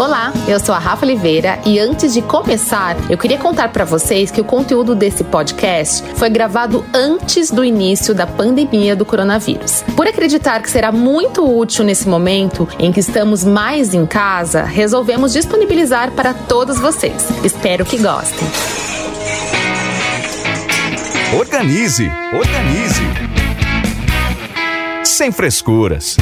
Olá, eu sou a Rafa Oliveira e antes de começar, eu queria contar para vocês que o conteúdo desse podcast foi gravado antes do início da pandemia do coronavírus. Por acreditar que será muito útil nesse momento em que estamos mais em casa, resolvemos disponibilizar para todos vocês. Espero que gostem. Organize, organize. Sem frescuras.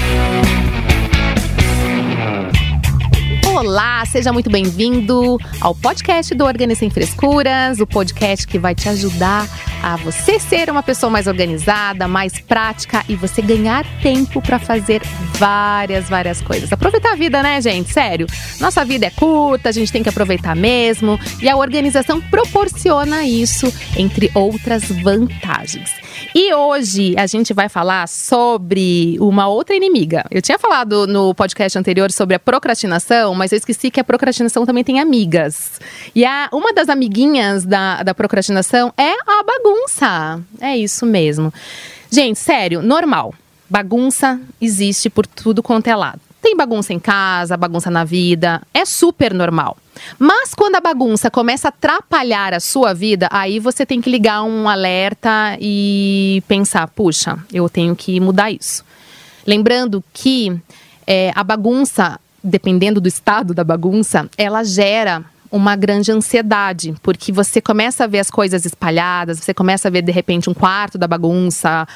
Olá, seja muito bem-vindo ao podcast do Organize Sem Frescuras, o podcast que vai te ajudar a você ser uma pessoa mais organizada, mais prática e você ganhar tempo para fazer várias, várias coisas. Aproveitar a vida, né, gente? Sério. Nossa vida é curta, a gente tem que aproveitar mesmo e a organização proporciona isso, entre outras vantagens. E hoje a gente vai falar sobre uma outra inimiga. Eu tinha falado no podcast anterior sobre a procrastinação, mas eu esqueci que a procrastinação também tem amigas. E a, uma das amiguinhas da, da procrastinação é a bagunça. É isso mesmo. Gente, sério, normal. Bagunça existe por tudo quanto é lado. Tem bagunça em casa, bagunça na vida, é super normal. Mas quando a bagunça começa a atrapalhar a sua vida, aí você tem que ligar um alerta e pensar: puxa, eu tenho que mudar isso. Lembrando que é, a bagunça, dependendo do estado da bagunça, ela gera uma grande ansiedade, porque você começa a ver as coisas espalhadas, você começa a ver de repente um quarto da bagunça,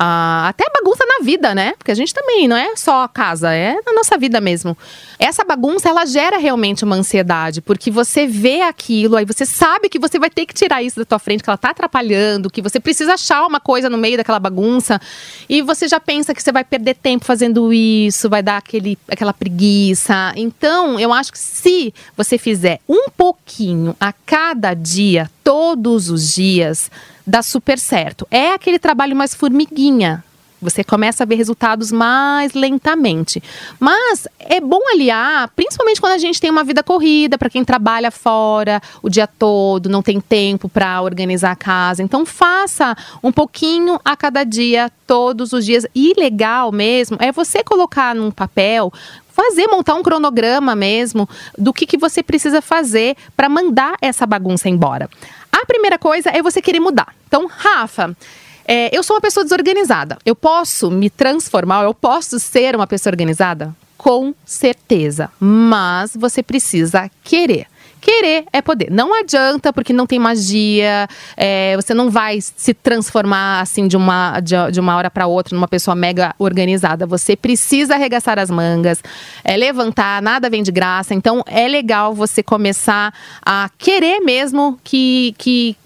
ah, até bagunça na vida, né? Porque a gente também não é só casa, é na nossa vida mesmo. Essa bagunça, ela gera realmente uma ansiedade, porque você vê aquilo, aí você sabe que você vai ter que tirar isso da tua frente, que ela tá atrapalhando, que você precisa achar uma coisa no meio daquela bagunça, e você já pensa que você vai perder tempo fazendo isso, vai dar aquele, aquela preguiça. Então, eu acho que se você fizer um pouquinho a cada dia, todos os dias, dá super certo. É aquele trabalho mais formiguinha. Você começa a ver resultados mais lentamente. Mas é bom aliar, principalmente quando a gente tem uma vida corrida, para quem trabalha fora o dia todo, não tem tempo para organizar a casa. Então faça um pouquinho a cada dia, todos os dias. E legal mesmo é você colocar num papel fazer, montar um cronograma mesmo do que, que você precisa fazer para mandar essa bagunça embora. A primeira coisa é você querer mudar. Então, Rafa, é, eu sou uma pessoa desorganizada. Eu posso me transformar, eu posso ser uma pessoa organizada? Com certeza. Mas você precisa querer. Querer é poder. Não adianta, porque não tem magia, é, você não vai se transformar assim de uma, de, de uma hora para outra numa pessoa mega organizada. Você precisa arregaçar as mangas, é, levantar, nada vem de graça. Então é legal você começar a querer mesmo que, que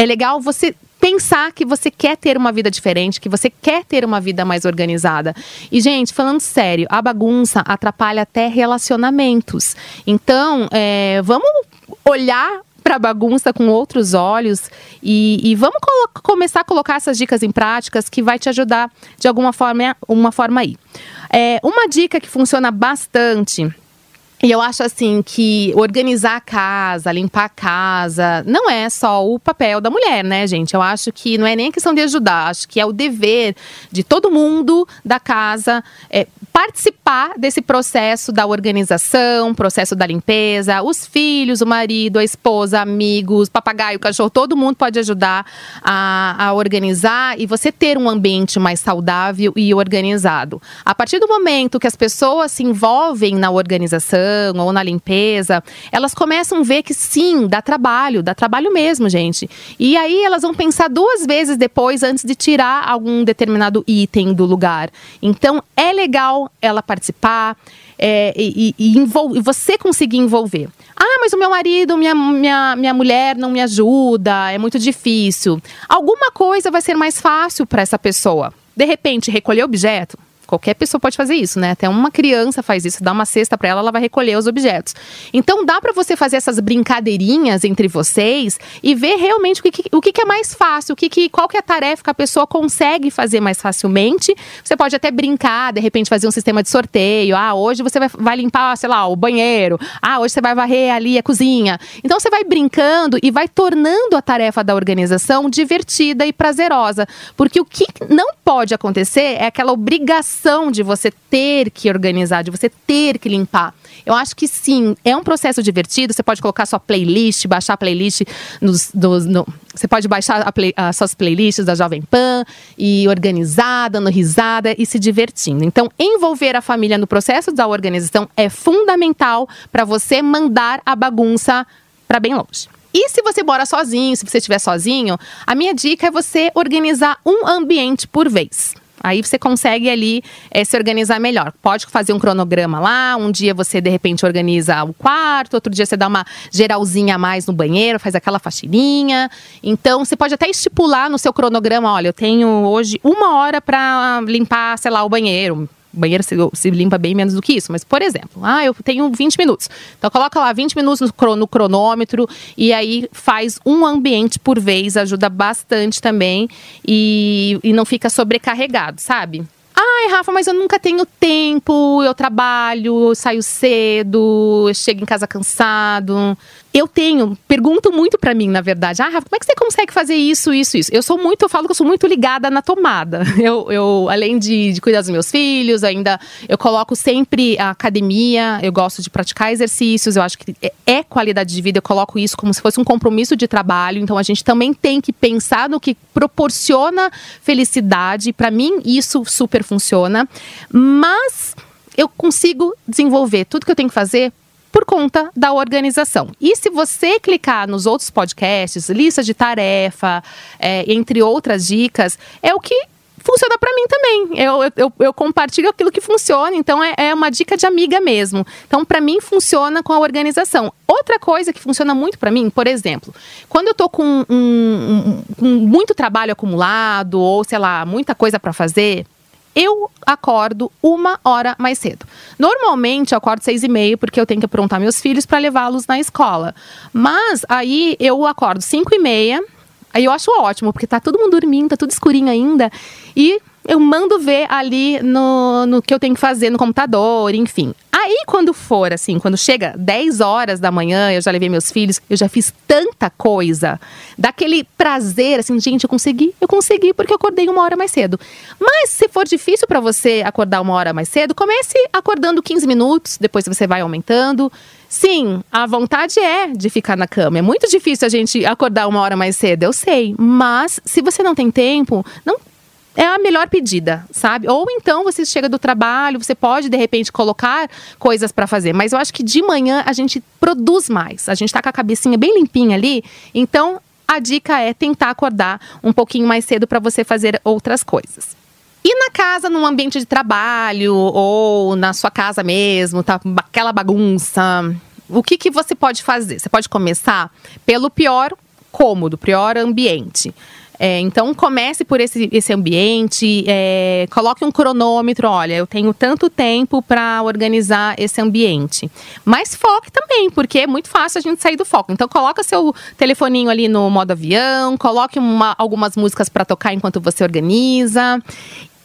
é legal você pensar que você quer ter uma vida diferente, que você quer ter uma vida mais organizada. E, gente, falando sério, a bagunça atrapalha até relacionamentos. Então, é, vamos olhar para bagunça com outros olhos e, e vamos começar a colocar essas dicas em práticas que vai te ajudar de alguma forma, uma forma aí. É, uma dica que funciona bastante e eu acho assim que organizar a casa, limpar a casa, não é só o papel da mulher, né, gente? Eu acho que não é nem questão de ajudar, acho que é o dever de todo mundo da casa é, participar desse processo da organização, processo da limpeza. Os filhos, o marido, a esposa, amigos, papagaio, cachorro, todo mundo pode ajudar a, a organizar e você ter um ambiente mais saudável e organizado. A partir do momento que as pessoas se envolvem na organização, ou na limpeza, elas começam a ver que sim, dá trabalho, dá trabalho mesmo, gente. E aí elas vão pensar duas vezes depois antes de tirar algum determinado item do lugar. Então é legal ela participar. É, e, e, e você conseguir envolver. Ah, mas o meu marido, minha, minha, minha mulher não me ajuda, é muito difícil. Alguma coisa vai ser mais fácil para essa pessoa. De repente, recolher objeto, Qualquer pessoa pode fazer isso, né? Até uma criança faz isso, dá uma cesta para ela, ela vai recolher os objetos. Então dá para você fazer essas brincadeirinhas entre vocês e ver realmente o que, o que, é mais fácil, o que, que, qual que é a tarefa que a pessoa consegue fazer mais facilmente. Você pode até brincar, de repente fazer um sistema de sorteio. Ah, hoje você vai, vai limpar, sei lá, o banheiro. Ah, hoje você vai varrer ali a cozinha. Então você vai brincando e vai tornando a tarefa da organização divertida e prazerosa. Porque o que não pode acontecer é aquela obrigação de você ter que organizar, de você ter que limpar. Eu acho que sim, é um processo divertido. Você pode colocar sua playlist, baixar a playlist nos, no, você pode baixar play, as suas playlists da Jovem Pan e organizar, dando risada e se divertindo. Então, envolver a família no processo da organização é fundamental para você mandar a bagunça para bem longe. E se você mora sozinho, se você estiver sozinho, a minha dica é você organizar um ambiente por vez. Aí você consegue ali é, se organizar melhor. Pode fazer um cronograma lá, um dia você de repente organiza o quarto, outro dia você dá uma geralzinha a mais no banheiro, faz aquela faxininha. Então você pode até estipular no seu cronograma, olha, eu tenho hoje uma hora para limpar, sei lá, o banheiro, banheiro se, se, limpa bem menos do que isso, mas por exemplo, ah, eu tenho 20 minutos. Então coloca lá 20 minutos no, no cronômetro e aí faz um ambiente por vez, ajuda bastante também e, e não fica sobrecarregado, sabe? Ai, Rafa, mas eu nunca tenho tempo, eu trabalho, saio cedo, chego em casa cansado. Eu tenho, pergunto muito para mim, na verdade. Ah, como é que você consegue fazer isso, isso, isso? Eu sou muito, eu falo que eu sou muito ligada na tomada. Eu, eu além de, de cuidar dos meus filhos, ainda eu coloco sempre a academia, eu gosto de praticar exercícios, eu acho que é, é qualidade de vida, eu coloco isso como se fosse um compromisso de trabalho. Então a gente também tem que pensar no que proporciona felicidade. Para mim, isso super funciona. Mas eu consigo desenvolver tudo que eu tenho que fazer por conta da organização. E se você clicar nos outros podcasts, lista de tarefa, é, entre outras dicas, é o que funciona para mim também. Eu, eu, eu, compartilho aquilo que funciona, então é, é uma dica de amiga mesmo. Então, para mim, funciona com a organização. Outra coisa que funciona muito para mim, por exemplo, quando eu tô com, um, um, um, muito trabalho acumulado, ou sei lá, muita coisa para fazer, eu acordo uma hora mais cedo. Normalmente eu acordo seis e meia porque eu tenho que aprontar meus filhos para levá-los na escola. Mas aí eu acordo cinco e meia. Aí eu acho ótimo, porque tá todo mundo dormindo, tá tudo escurinho ainda. E eu mando ver ali no, no que eu tenho que fazer no computador, enfim. Aí, quando for, assim, quando chega 10 horas da manhã, eu já levei meus filhos, eu já fiz tanta coisa, daquele prazer, assim, gente, eu consegui, eu consegui porque eu acordei uma hora mais cedo. Mas se for difícil para você acordar uma hora mais cedo, comece acordando 15 minutos, depois você vai aumentando. Sim, a vontade é de ficar na cama. É muito difícil a gente acordar uma hora mais cedo, eu sei. Mas se você não tem tempo, não é a melhor pedida, sabe? Ou então você chega do trabalho, você pode de repente colocar coisas para fazer, mas eu acho que de manhã a gente produz mais. A gente tá com a cabecinha bem limpinha ali, então a dica é tentar acordar um pouquinho mais cedo para você fazer outras coisas. E na casa, num ambiente de trabalho ou na sua casa mesmo, tá aquela bagunça, o que que você pode fazer? Você pode começar pelo pior cômodo, pior ambiente. É, então comece por esse, esse ambiente, é, coloque um cronômetro, olha, eu tenho tanto tempo para organizar esse ambiente. Mas foque também, porque é muito fácil a gente sair do foco. Então coloca seu telefoninho ali no modo avião, coloque uma, algumas músicas para tocar enquanto você organiza.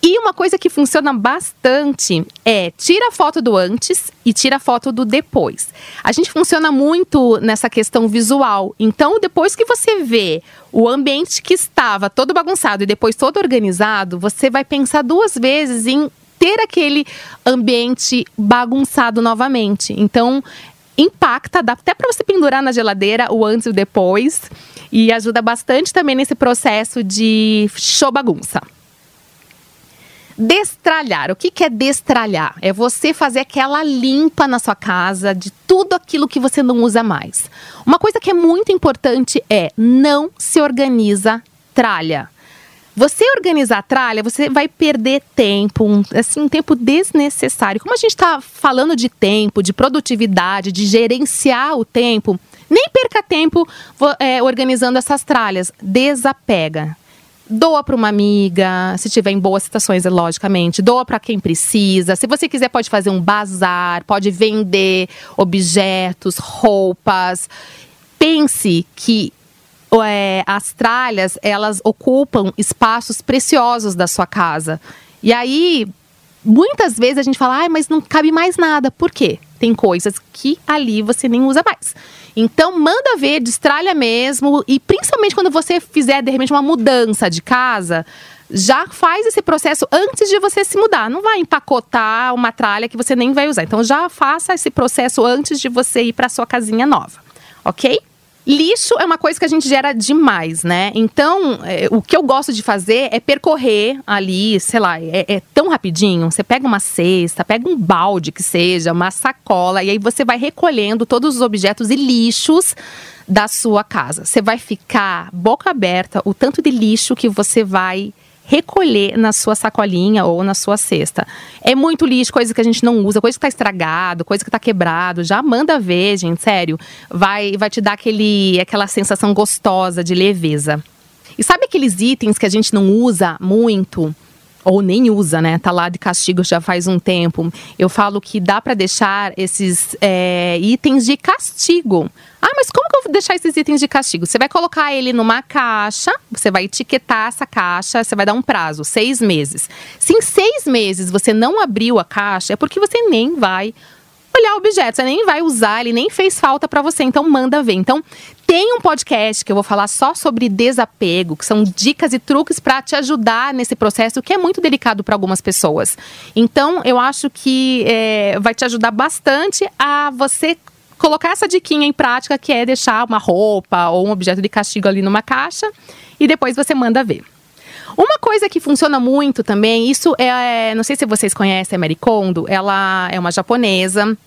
E uma coisa que funciona bastante é tira a foto do antes e tira a foto do depois. A gente funciona muito nessa questão visual. Então, depois que você vê o ambiente que estava todo bagunçado e depois todo organizado, você vai pensar duas vezes em ter aquele ambiente bagunçado novamente. Então, impacta, dá até para você pendurar na geladeira o antes e o depois e ajuda bastante também nesse processo de show bagunça. Destralhar. O que, é destralhar? É você fazer aquela limpa na sua casa de tudo aquilo que você não usa mais. Uma coisa que é muito importante é não se organiza tralha. Você organizar a tralha, você vai perder tempo, um, assim, um tempo desnecessário. Como a gente está falando de tempo, de produtividade, de gerenciar o tempo, nem perca tempo é, organizando essas tralhas. Desapega doa para uma amiga, se tiver em boas situações, logicamente, doa para quem precisa. Se você quiser, pode fazer um bazar, pode vender objetos, roupas. Pense que é, as tralhas elas ocupam espaços preciosos da sua casa. E aí, muitas vezes a gente fala, ah, mas não cabe mais nada. Por quê? Tem coisas que ali você nem usa mais. Então, manda ver, destralha mesmo. E principalmente quando você fizer, de repente, uma mudança de casa, já faz esse processo antes de você se mudar. Não vai empacotar uma tralha que você nem vai usar. Então já faça esse processo antes de você ir para sua casinha nova, ok? Lixo é uma coisa que a gente gera demais, né? Então, é, o que eu gosto de fazer é percorrer ali, sei lá, é, é, tão rapidinho. Você pega uma cesta, pega um balde que seja, uma sacola, e aí você vai recolhendo todos os objetos e lixos da sua casa. Você vai ficar boca aberta o tanto de lixo que você vai recolher na sua sacolinha ou na sua cesta. É muito lixo, coisa que a gente não usa, coisa que está estragado, coisa que está quebrado. Já manda ver, gente, sério. Vai, vai te dar aquele, aquela sensação gostosa de leveza. E sabe aqueles itens que a gente não usa muito? Ou nem usa, né? Tá lá de castigo já faz um tempo. Eu falo que dá para deixar esses é, itens de castigo. Ah, mas como que eu vou deixar esses itens de castigo? Você vai colocar ele numa caixa, você vai etiquetar essa caixa, você vai dar um prazo, seis meses. Se em seis meses você não abriu a caixa, é porque você nem vai olhar o objeto, você nem vai usar, ele nem fez falta para você, então manda ver. Então, tem um podcast que eu vou falar só sobre desapego, que são dicas e truques para te ajudar nesse processo que é muito delicado para algumas pessoas. Então, eu acho que é, vai te ajudar bastante a você colocar essa diquinha em prática, que é deixar uma roupa ou um objeto de castigo ali numa caixa e depois você manda ver. Uma coisa que funciona muito também, isso é, não sei se vocês conhecem a Mary Kondo, ela é uma japonesa.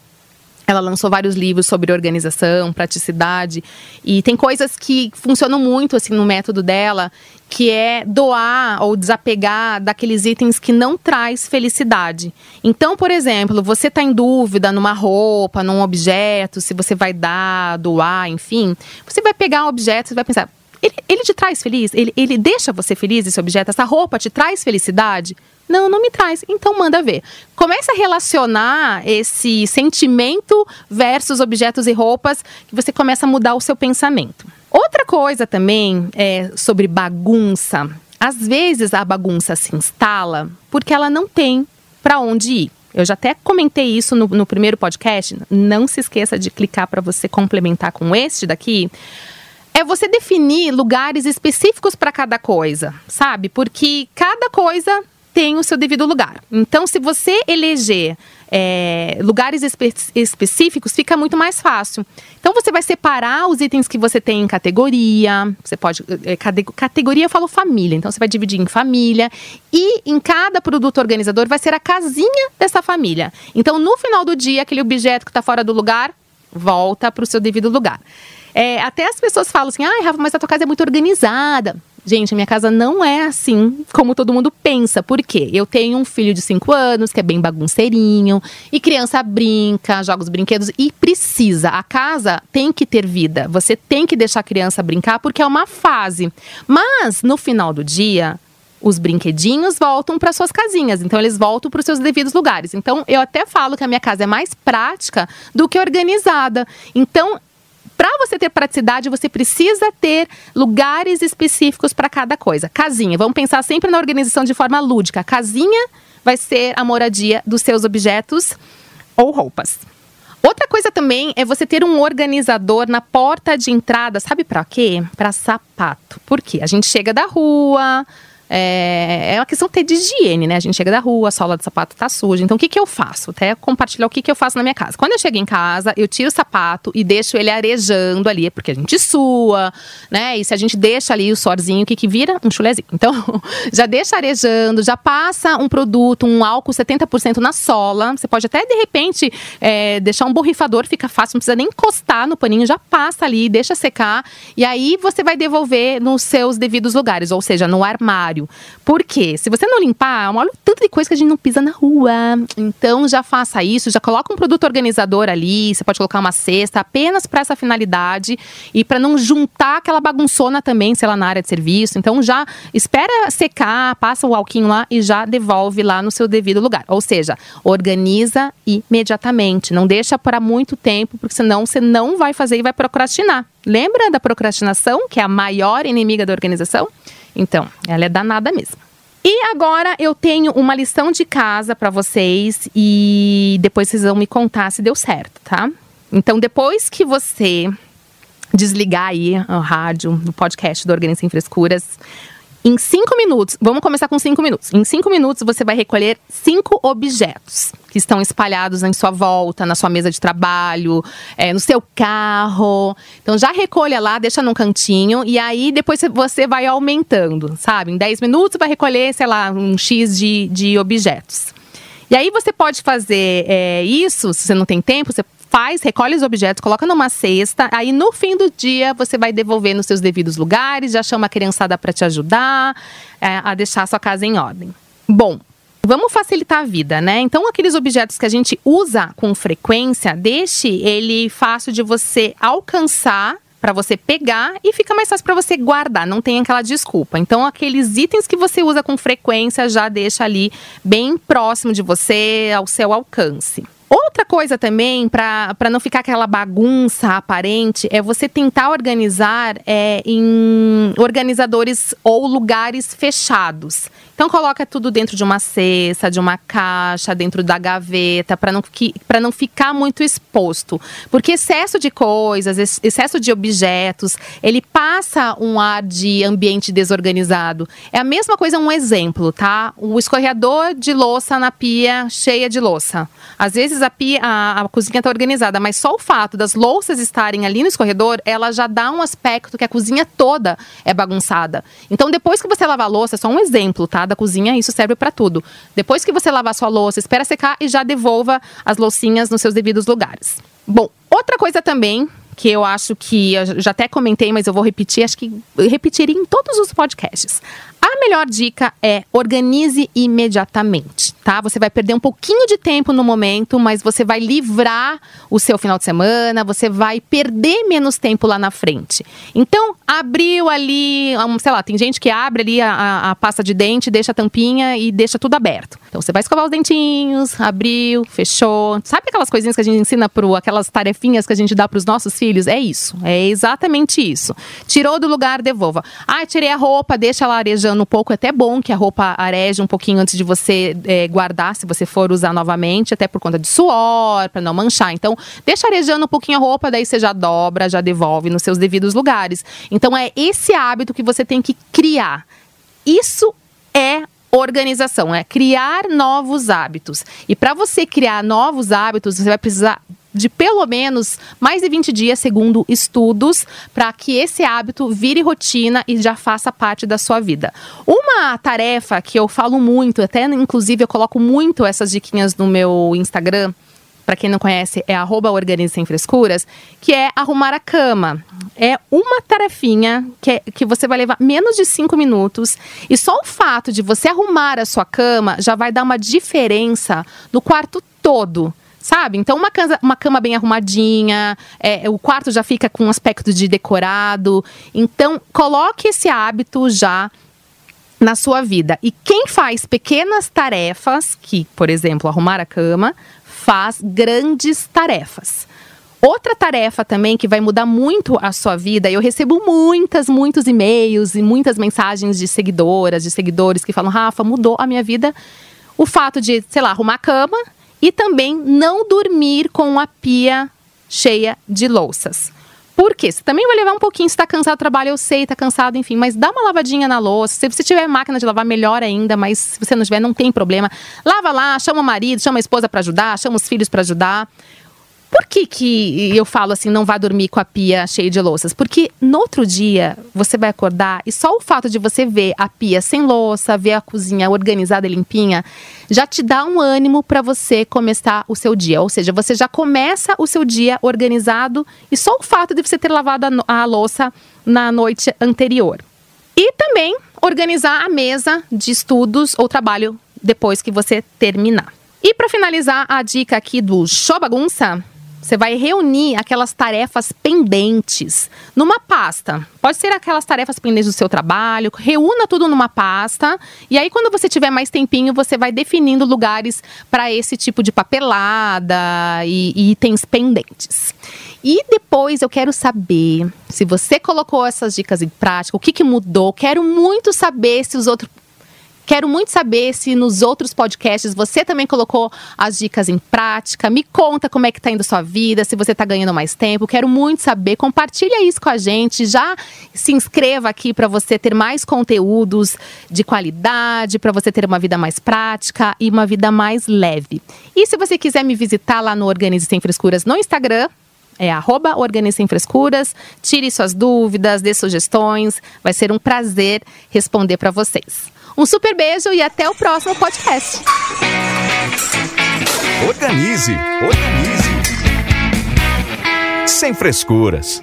Ela lançou vários livros sobre organização, praticidade e tem coisas que funcionam muito assim no método dela, que é doar ou desapegar daqueles itens que não traz felicidade. Então, por exemplo, você está em dúvida numa roupa, num objeto, se você vai dar, doar, enfim, você vai pegar um objeto e vai pensar: ele, ele te traz feliz? Ele, ele deixa você feliz, esse objeto? Essa roupa te traz felicidade? Não, não me traz. Então manda ver. Comece a relacionar esse sentimento versus objetos e roupas que você começa a mudar o seu pensamento. Outra coisa também é sobre bagunça. Às vezes a bagunça se instala porque ela não tem para onde ir. Eu já até comentei isso no, no primeiro podcast. Não se esqueça de clicar para você complementar com este daqui é você definir lugares específicos para cada coisa, sabe? Porque cada coisa tem o seu devido lugar. Então, se você eleger é, lugares espe específicos, fica muito mais fácil. Então, você vai separar os itens que você tem em categoria. Você pode. É, categoria eu falo família. Então, você vai dividir em família. E em cada produto organizador vai ser a casinha dessa família. Então, no final do dia, aquele objeto que está fora do lugar volta para o seu devido lugar. É, até as pessoas falam assim, ai, Rafa, mas a tua casa é muito organizada. Gente, minha casa não é assim como todo mundo pensa. Por quê? Eu tenho um filho de 5 anos que é bem bagunceirinho e criança brinca, joga os brinquedos e precisa. A casa tem que ter vida. Você tem que deixar a criança brincar porque é uma fase. Mas no final do dia, os brinquedinhos voltam para suas casinhas, então eles voltam para os seus devidos lugares. Então eu até falo que a minha casa é mais prática do que organizada. Então para você ter praticidade, você precisa ter lugares específicos para cada coisa. Casinha, vamos pensar sempre na organização de forma lúdica. Casinha vai ser a moradia dos seus objetos ou roupas. Outra coisa também é você ter um organizador na porta de entrada, sabe para quê? Para sapato. Por quê? A gente chega da rua, é, é uma questão de higiene, né? A gente chega da rua, a sola do sapato tá suja. Então, o que, que eu faço? Até compartilhar o que, que eu faço na minha casa. Quando eu chego em casa, eu tiro o sapato e deixo ele arejando ali, porque a gente sua, né? E se a gente deixa ali o sorzinho, o que, que vira? Um chulezinho. Então, já deixa arejando, já passa um produto, um álcool 70% na sola. Você pode até, de repente, é, deixar um borrifador, fica fácil, não precisa nem encostar no paninho, já passa ali, deixa secar. E aí você vai devolver nos seus devidos lugares, ou seja, no armário Por quê? Se você não limpar, olha o tanto de coisa que a gente não pisa na rua. Então já faça isso, já coloca um produto organizador ali, você pode colocar uma cesta apenas para essa finalidade e para não juntar aquela bagunçona também, sei lá, na área de serviço. Então já espera secar, passa o alquinho lá e já devolve lá no seu devido lugar. Ou seja, organiza imediatamente, não deixa para muito tempo, porque senão você não vai fazer e vai procrastinar. Lembra da procrastinação, que é a maior inimiga da organização? Então, ela é danada mesmo. E agora eu tenho uma lição de casa para vocês e depois vocês vão me contar se deu certo, tá? Então, depois que você desligar aí o rádio, o podcast do Organiza Sem Frescuras, Em cinco minutos, vamos começar com cinco minutos. Em cinco minutos, você vai recolher cinco objetos que estão espalhados em sua volta, na sua mesa de trabalho, é, no seu carro. Então, já recolha lá, deixa num cantinho e aí depois você vai aumentando, sabe? Em 10 minutos, vai recolher, sei lá, um X de, de objetos. E aí você pode fazer é, isso, se você não tem tempo, você faz, recolhe os objetos, coloca numa cesta, aí no fim do dia você vai devolver nos seus devidos lugares, já chama a criançada para te ajudar é, a deixar a sua casa em ordem. Bom, Vamos facilitar a vida, né? Então, aqueles objetos que a gente usa com frequência, deixe ele fácil de você alcançar para você pegar e fica mais fácil para você guardar, não tem aquela desculpa. Então, aqueles itens que você usa com frequência já deixa ali bem próximo de você, ao seu alcance. Outra coisa também, para não ficar aquela bagunça aparente, é você tentar organizar é, em organizadores ou lugares fechados. Então coloca tudo dentro de uma cesta, de uma caixa, dentro da gaveta, para não, não ficar muito exposto. Porque excesso de coisas, excesso de objetos, ele passa um ar de ambiente desorganizado. É a mesma coisa, um exemplo, tá? O escorredor de louça na pia cheia de louça. Às vezes a, pia, a, a cozinha está organizada, mas só o fato das louças estarem ali no escorredor, ela já dá um aspecto que a cozinha toda é bagunçada. Então depois que você lavar a louça, é só um exemplo, tá? da cozinha, isso serve para tudo. Depois que você lavar sua louça, espera secar e já devolva as loucinhas nos seus devidos lugares. Bom, outra coisa também que eu acho que eu já até comentei, mas eu vou repetir, acho que repetiria em todos os podcasts. A melhor dica é organize imediatamente, tá? Você vai perder um pouquinho de tempo no momento, mas você vai livrar o seu final de semana, você vai perder menos tempo lá na frente. Então, abriu ali, sei lá, tem gente que abre ali a, a, pasta de dente, deixa a tampinha e deixa tudo aberto. Então, você vai escovar os dentinhos, abriu, fechou. Sabe aquelas coisinhas que a gente ensina pro, aquelas tarefinhas que a gente dá para os nossos filhos? É isso, é exatamente isso. Tirou do lugar, devolva. Ah, tirei a roupa, deixa ela arejando um pouco. É até bom que a roupa areje um pouquinho antes de você é, guardar, se você for usar novamente, até por conta de suor, para não manchar. Então, deixa arejando um pouquinho a roupa, daí você já dobra, já devolve nos seus devidos lugares. Então, é esse hábito que você tem que criar. Isso é organização, é criar novos hábitos. E para você criar novos hábitos, você vai precisar de pelo menos mais de 20 dias, segundo estudos, para que esse hábito vire rotina e já faça parte da sua vida. Uma tarefa que eu falo muito, até inclusive eu coloco muito essas diquinhas no meu Instagram, para quem não conhece, é arroba Organize Sem Frescuras, que é arrumar a cama. É uma tarefinha que, é, que você vai levar menos de cinco minutos. E só o fato de você arrumar a sua cama já vai dar uma diferença no quarto todo sabe? Então, uma, casa, uma cama bem arrumadinha, é, o quarto já fica com um aspecto de decorado. Então, coloque esse hábito já na sua vida. E quem faz pequenas tarefas, que, por exemplo, arrumar a cama, faz grandes tarefas. Outra tarefa também que vai mudar muito a sua vida, eu recebo muitas, muitos e-mails e muitas mensagens de seguidoras, de seguidores que falam: Rafa, mudou a minha vida o fato de, sei lá, arrumar a cama e também não dormir com a pia cheia de louças. Por quê? Você também vai levar um pouquinho, se está cansado do trabalho, eu sei, está cansado, enfim, mas dá uma lavadinha na louça. Se você tiver máquina de lavar, melhor ainda, mas se você não tiver, não tem problema. Lava lá, chama o marido, chama a esposa para ajudar, chama os filhos para ajudar. Por que, que eu falo assim, não vá dormir com a pia cheia de louças? Porque no outro dia você vai acordar e só o fato de você ver a pia sem louça, ver a cozinha organizada e limpinha, já te dá um ânimo para você começar o seu dia. Ou seja, você já começa o seu dia organizado e só o fato de você ter lavado a, a louça na noite anterior. E também organizar a mesa de estudos ou trabalho depois que você terminar. E para finalizar, a dica aqui do Show Bagunça você vai reunir aquelas tarefas pendentes numa pasta. Pode ser aquelas tarefas pendentes do seu trabalho, reúna tudo numa pasta. E aí, quando você tiver mais tempinho, você vai definindo lugares para esse tipo de papelada e, e itens pendentes. E depois eu quero saber se você colocou essas dicas em prática, o que, que mudou. Quero muito saber se os outros Quero muito saber se nos outros podcasts você também colocou as dicas em prática. Me conta como é que tá indo a sua vida, se você tá ganhando mais tempo. Quero muito saber. Compartilha isso com a gente. Já se inscreva aqui para você ter mais conteúdos de qualidade, para você ter uma vida mais prática e uma vida mais leve. E se você quiser me visitar lá no Organize Sem Frescuras no Instagram, é arroba Organize Sem Frescuras. Tire suas dúvidas, dê sugestões. Vai ser um prazer responder para vocês. Um super beijo e até o próximo podcast. Organize, organize. Sem frescuras.